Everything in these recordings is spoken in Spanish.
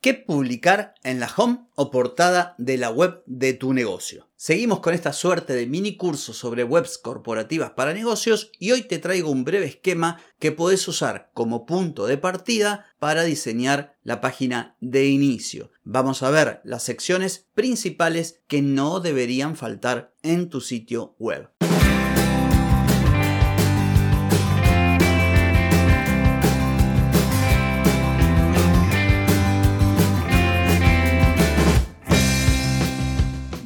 ¿Qué publicar en la home o portada de la web de tu negocio? Seguimos con esta suerte de mini curso sobre webs corporativas para negocios y hoy te traigo un breve esquema que puedes usar como punto de partida para diseñar la página de inicio. Vamos a ver las secciones principales que no deberían faltar en tu sitio web.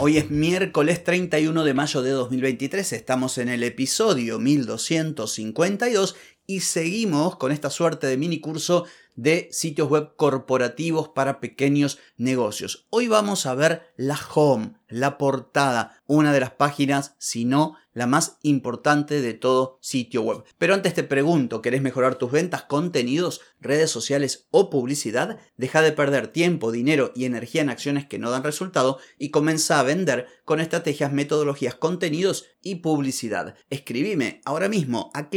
Hoy es miércoles 31 de mayo de 2023, estamos en el episodio 1252 y seguimos con esta suerte de mini curso de sitios web corporativos para pequeños negocios. Hoy vamos a ver la home, la portada, una de las páginas, si no la más importante de todo sitio web. Pero antes te pregunto, ¿querés mejorar tus ventas, contenidos, redes sociales o publicidad? Deja de perder tiempo, dinero y energía en acciones que no dan resultado y comienza a vender con estrategias, metodologías, contenidos y publicidad. Escribime ahora mismo a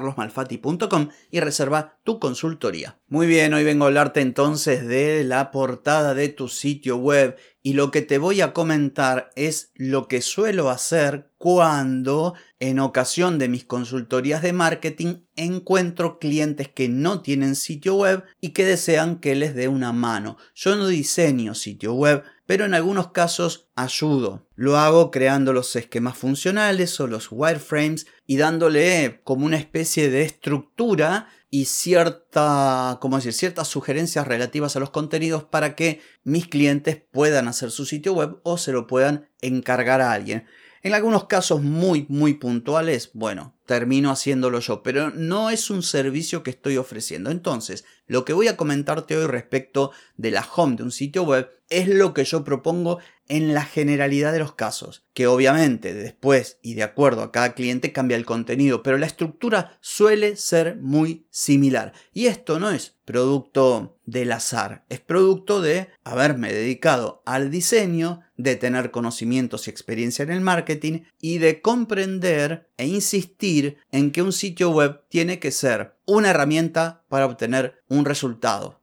clientes@carlosmalfati.com y reserva tu consultoría. Muy bien, hoy vengo a hablarte entonces de la portada de tu sitio web y lo que te voy a comentar es lo que suelo hacer cuando en ocasión de mis consultorías de marketing encuentro clientes que no tienen sitio web y que desean que les dé una mano. Yo no diseño sitio web, pero en algunos casos ayudo. Lo hago creando los esquemas funcionales o los wireframes y dándole como una especie de estructura y cierta, ¿cómo decir? ciertas sugerencias relativas a los contenidos para que mis clientes puedan hacer su sitio web o se lo puedan encargar a alguien. En algunos casos muy, muy puntuales, bueno, termino haciéndolo yo, pero no es un servicio que estoy ofreciendo. Entonces, lo que voy a comentarte hoy respecto de la home de un sitio web es lo que yo propongo en la generalidad de los casos, que obviamente después y de acuerdo a cada cliente cambia el contenido, pero la estructura suele ser muy similar. Y esto no es producto del azar, es producto de haberme dedicado al diseño, de tener conocimientos y experiencia en el marketing y de comprender e insistir en que un sitio web tiene que ser una herramienta para obtener un resultado.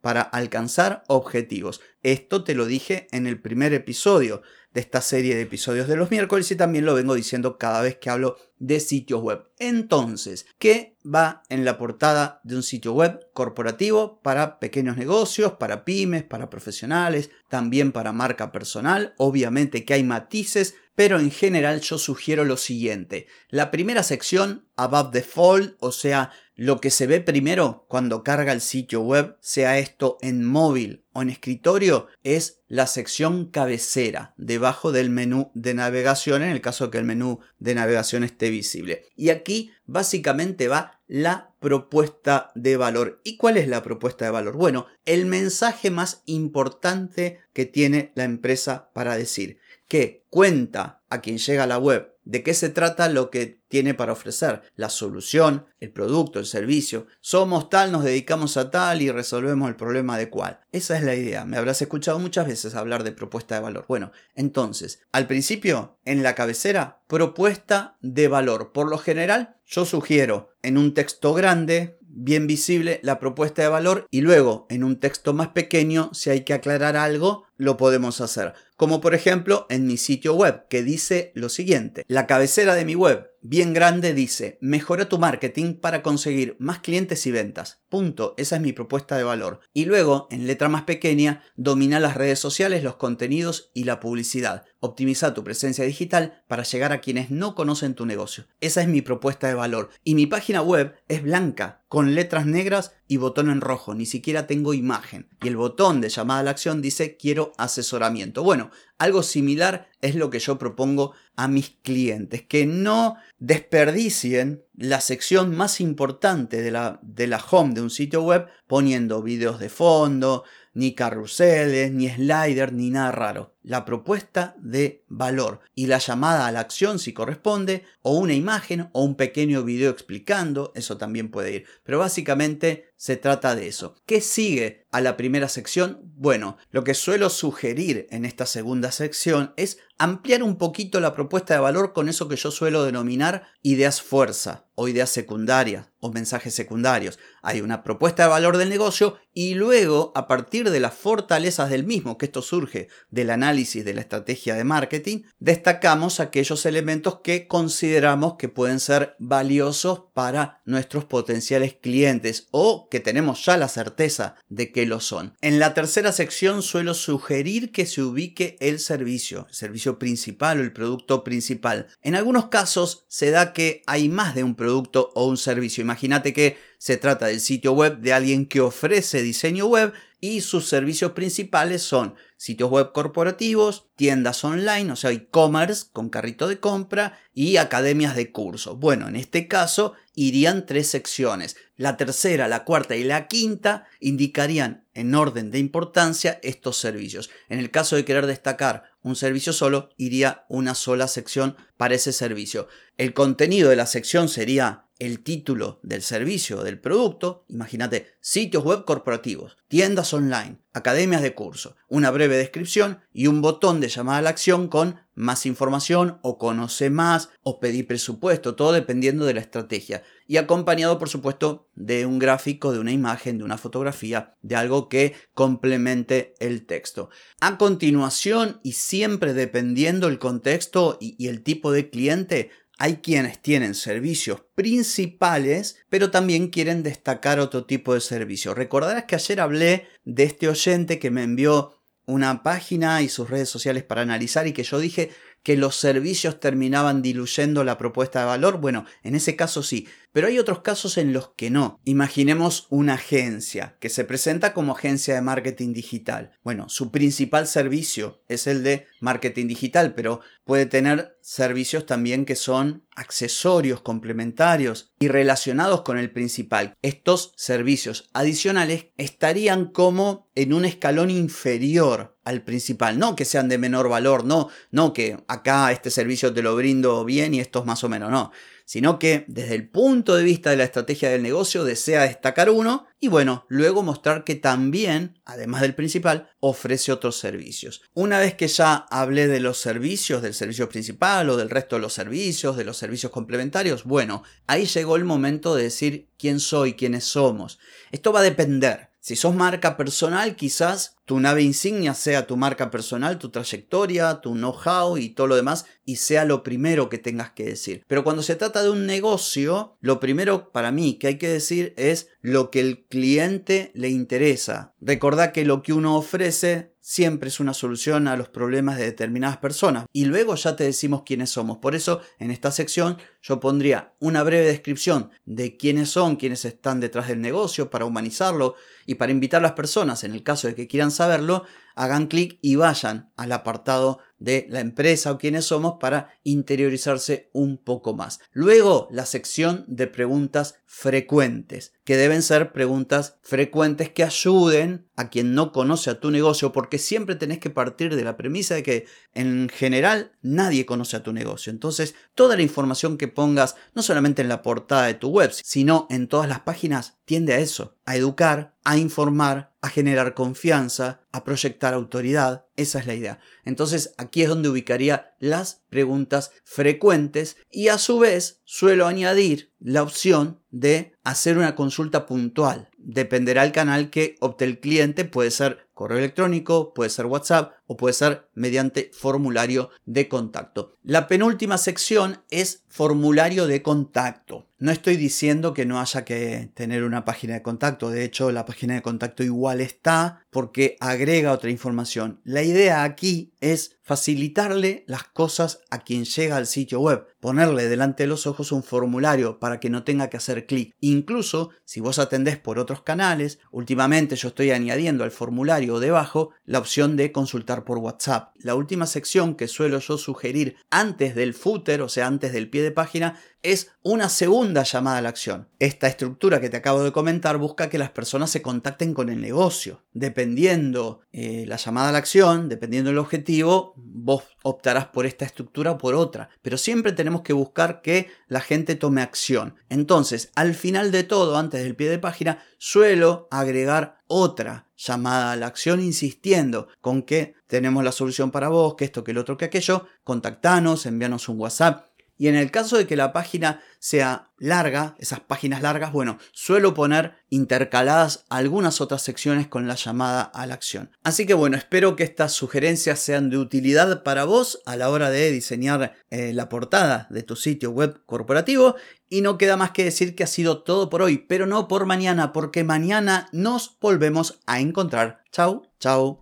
Para alcanzar objetivos. Esto te lo dije en el primer episodio de esta serie de episodios de los miércoles y también lo vengo diciendo cada vez que hablo de sitios web. Entonces, ¿qué va en la portada de un sitio web corporativo para pequeños negocios, para pymes, para profesionales, también para marca personal? Obviamente que hay matices, pero en general yo sugiero lo siguiente. La primera sección, above the fold, o sea, lo que se ve primero cuando carga el sitio web, sea esto en móvil o en escritorio, es la sección cabecera, debajo del menú de navegación, en el caso que el menú de navegación esté visible. Y aquí básicamente va la propuesta de valor. ¿Y cuál es la propuesta de valor? Bueno, el mensaje más importante que tiene la empresa para decir que cuenta a quien llega a la web de qué se trata lo que tiene para ofrecer, la solución, el producto, el servicio. Somos tal, nos dedicamos a tal y resolvemos el problema de cual. Esa es la idea. Me habrás escuchado muchas veces hablar de propuesta de valor. Bueno, entonces, al principio, en la cabecera, propuesta de valor. Por lo general, yo sugiero en un texto grande, bien visible, la propuesta de valor y luego en un texto más pequeño, si hay que aclarar algo, lo podemos hacer. Como por ejemplo en mi sitio web, que dice lo siguiente. La cabecera de mi web, bien grande, dice, mejora tu marketing para conseguir más clientes y ventas. Punto. Esa es mi propuesta de valor. Y luego, en letra más pequeña, domina las redes sociales, los contenidos y la publicidad. Optimiza tu presencia digital para llegar a quienes no conocen tu negocio. Esa es mi propuesta de valor. Y mi página web es blanca, con letras negras y botón en rojo. Ni siquiera tengo imagen. Y el botón de llamada a la acción dice quiero asesoramiento. Bueno, algo similar es lo que yo propongo a mis clientes, que no desperdicien la sección más importante de la, de la home de un sitio web poniendo videos de fondo, ni carruseles, ni sliders, ni nada raro. La propuesta de valor y la llamada a la acción si corresponde, o una imagen o un pequeño video explicando, eso también puede ir. Pero básicamente se trata de eso. ¿Qué sigue a la primera sección? Bueno, lo que suelo sugerir en esta segunda sección es ampliar un poquito la propuesta de valor con eso que yo suelo denominar ideas fuerza o ideas secundarias o mensajes secundarios. Hay una propuesta de valor del negocio y luego, a partir de las fortalezas del mismo, que esto surge del análisis de la estrategia de marketing, destacamos aquellos elementos que consideramos que pueden ser valiosos para nuestros potenciales clientes o que tenemos ya la certeza de que lo son. En la tercera sección suelo sugerir que se ubique el servicio, el servicio principal o el producto principal. En algunos casos se da que hay más de un producto o un servicio. Imagínate que se trata del sitio web de alguien que ofrece diseño web y sus servicios principales son sitios web corporativos, tiendas online, o sea, e-commerce con carrito de compra y academias de cursos. Bueno, en este caso irían tres secciones. La tercera, la cuarta y la quinta indicarían en orden de importancia estos servicios. En el caso de querer destacar un servicio solo, iría una sola sección para ese servicio. El contenido de la sección sería el título del servicio del producto, imagínate, sitios web corporativos, tiendas online, academias de curso, una breve descripción y un botón de llamada a la acción con más información o conoce más o pedir presupuesto, todo dependiendo de la estrategia. Y acompañado, por supuesto, de un gráfico, de una imagen, de una fotografía, de algo que complemente el texto. A continuación, y siempre dependiendo el contexto y, y el tipo de cliente, hay quienes tienen servicios principales, pero también quieren destacar otro tipo de servicio. Recordarás que ayer hablé de este oyente que me envió una página y sus redes sociales para analizar y que yo dije que los servicios terminaban diluyendo la propuesta de valor. Bueno, en ese caso sí, pero hay otros casos en los que no. Imaginemos una agencia que se presenta como agencia de marketing digital. Bueno, su principal servicio es el de marketing digital, pero puede tener servicios también que son accesorios complementarios y relacionados con el principal. Estos servicios adicionales estarían como en un escalón inferior al principal, no que sean de menor valor, no, no que acá este servicio te lo brindo bien y estos más o menos, no sino que desde el punto de vista de la estrategia del negocio desea destacar uno y bueno, luego mostrar que también, además del principal, ofrece otros servicios. Una vez que ya hablé de los servicios, del servicio principal o del resto de los servicios, de los servicios complementarios, bueno, ahí llegó el momento de decir quién soy, quiénes somos. Esto va a depender. Si sos marca personal, quizás tu nave insignia sea tu marca personal, tu trayectoria, tu know-how y todo lo demás, y sea lo primero que tengas que decir. Pero cuando se trata de un negocio, lo primero para mí que hay que decir es lo que el cliente le interesa. Recordá que lo que uno ofrece siempre es una solución a los problemas de determinadas personas. Y luego ya te decimos quiénes somos. Por eso, en esta sección yo pondría una breve descripción de quiénes son, quiénes están detrás del negocio para humanizarlo y para invitar a las personas, en el caso de que quieran saberlo, hagan clic y vayan al apartado de la empresa o quiénes somos para interiorizarse un poco más. Luego, la sección de preguntas frecuentes, que deben ser preguntas frecuentes que ayuden a quien no conoce a tu negocio, porque siempre tenés que partir de la premisa de que en general nadie conoce a tu negocio. Entonces, toda la información que pongas, no solamente en la portada de tu web, sino en todas las páginas, tiende a eso, a educar, a informar, a generar confianza, a proyectar autoridad. Esa es la idea. Entonces aquí es donde ubicaría las preguntas frecuentes y a su vez suelo añadir la opción de hacer una consulta puntual. Dependerá del canal que opte el cliente, puede ser correo electrónico, puede ser WhatsApp o puede ser mediante formulario de contacto. La penúltima sección es formulario de contacto. No estoy diciendo que no haya que tener una página de contacto, de hecho la página de contacto igual está porque agrega otra información. La idea aquí es facilitarle las cosas a quien llega al sitio web, ponerle delante de los ojos un formulario para que no tenga que hacer clic. Incluso si vos atendés por otros canales, últimamente yo estoy añadiendo al formulario debajo la opción de consultar por WhatsApp. La última sección que suelo yo sugerir antes del footer, o sea, antes del pie de página, es una segunda llamada a la acción. Esta estructura que te acabo de comentar busca que las personas se contacten con el negocio. Dependiendo eh, la llamada a la acción, dependiendo el objetivo, vos optarás por esta estructura o por otra. Pero siempre tenemos que buscar que la gente tome acción. Entonces, al final de todo, antes del pie de página, suelo agregar otra llamada a la acción insistiendo con que tenemos la solución para vos, que esto, que el otro, que aquello, contactanos, envíanos un WhatsApp, y en el caso de que la página sea larga, esas páginas largas, bueno, suelo poner intercaladas algunas otras secciones con la llamada a la acción. Así que bueno, espero que estas sugerencias sean de utilidad para vos a la hora de diseñar eh, la portada de tu sitio web corporativo. Y no queda más que decir que ha sido todo por hoy, pero no por mañana, porque mañana nos volvemos a encontrar. Chau, chau.